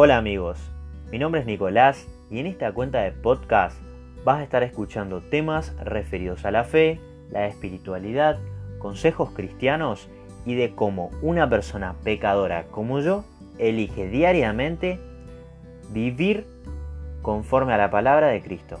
Hola amigos, mi nombre es Nicolás y en esta cuenta de podcast vas a estar escuchando temas referidos a la fe, la espiritualidad, consejos cristianos y de cómo una persona pecadora como yo elige diariamente vivir conforme a la palabra de Cristo.